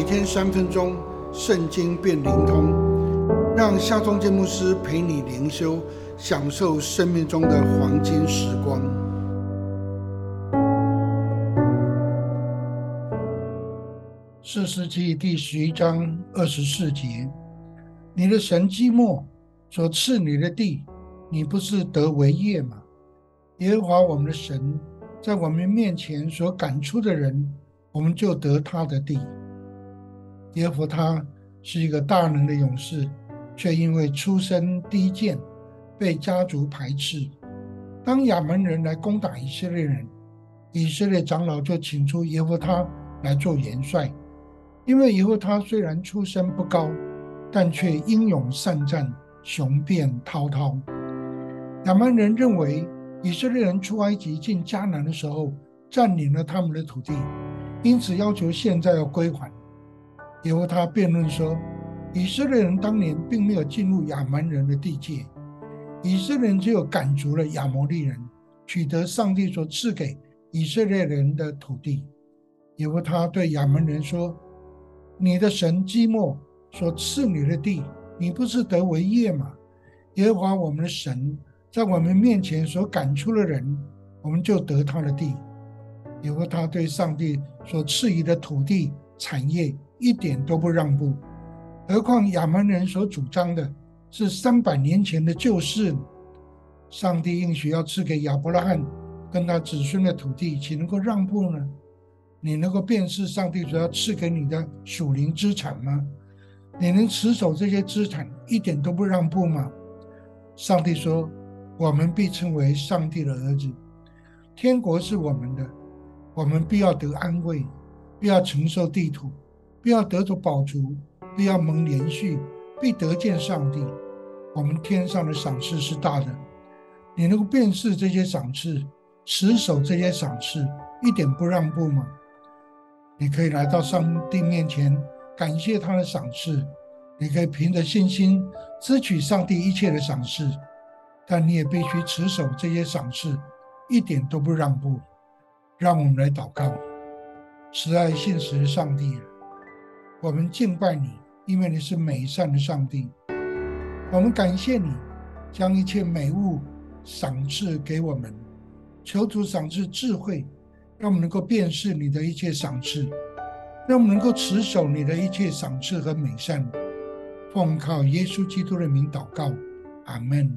每天三分钟，圣经变灵通，让夏忠建牧师陪你灵修，享受生命中的黄金时光。四世纪第十一章二十四节：你的神基莫所赐你的地，你不是得为业吗？耶和华我们的神在我们面前所赶出的人，我们就得他的地。耶和他是一个大能的勇士，却因为出身低贱，被家族排斥。当亚门人来攻打以色列人，以色列长老就请出耶和他来做元帅。因为耶和他虽然出身不高，但却英勇善战，雄辩滔滔。亚门人认为。以色列人出埃及进迦南的时候，占领了他们的土地，因此要求现在要归还。耶和他辩论说，以色列人当年并没有进入亚蛮人的地界，以色列人只有赶逐了亚摩利人，取得上帝所赐给以色列人的土地。耶和他对亚蛮人说：“你的神基莫所赐你的地，你不是得为业吗？耶和华我们的神。”在我们面前所赶出的人，我们就得他的地，因为他对上帝所赐予的土地产业一点都不让步。何况亚门人所主张的是三百年前的旧事，上帝应许要赐给亚伯拉罕跟他子孙的土地，岂能够让步呢？你能够辨识上帝所要赐给你的属灵资产吗？你能持守这些资产，一点都不让步吗？上帝说。我们必称为上帝的儿子，天国是我们的，我们必要得安慰，必要承受地土，必要得着宝足，必要蒙连续，必得见上帝。我们天上的赏赐是大的，你能够辨识这些赏赐，持守这些赏赐，一点不让步吗？你可以来到上帝面前，感谢他的赏赐，你可以凭着信心支取上帝一切的赏赐。但你也必须持守这些赏赐，一点都不让步。让我们来祷告，慈爱信实的上帝，我们敬拜你，因为你是美善的上帝。我们感谢你，将一切美物赏赐给我们。求主赏赐智慧，让我们能够辨识你的一切赏赐，让我们能够持守你的一切赏赐和美善。奉靠耶稣基督的名祷告，阿门。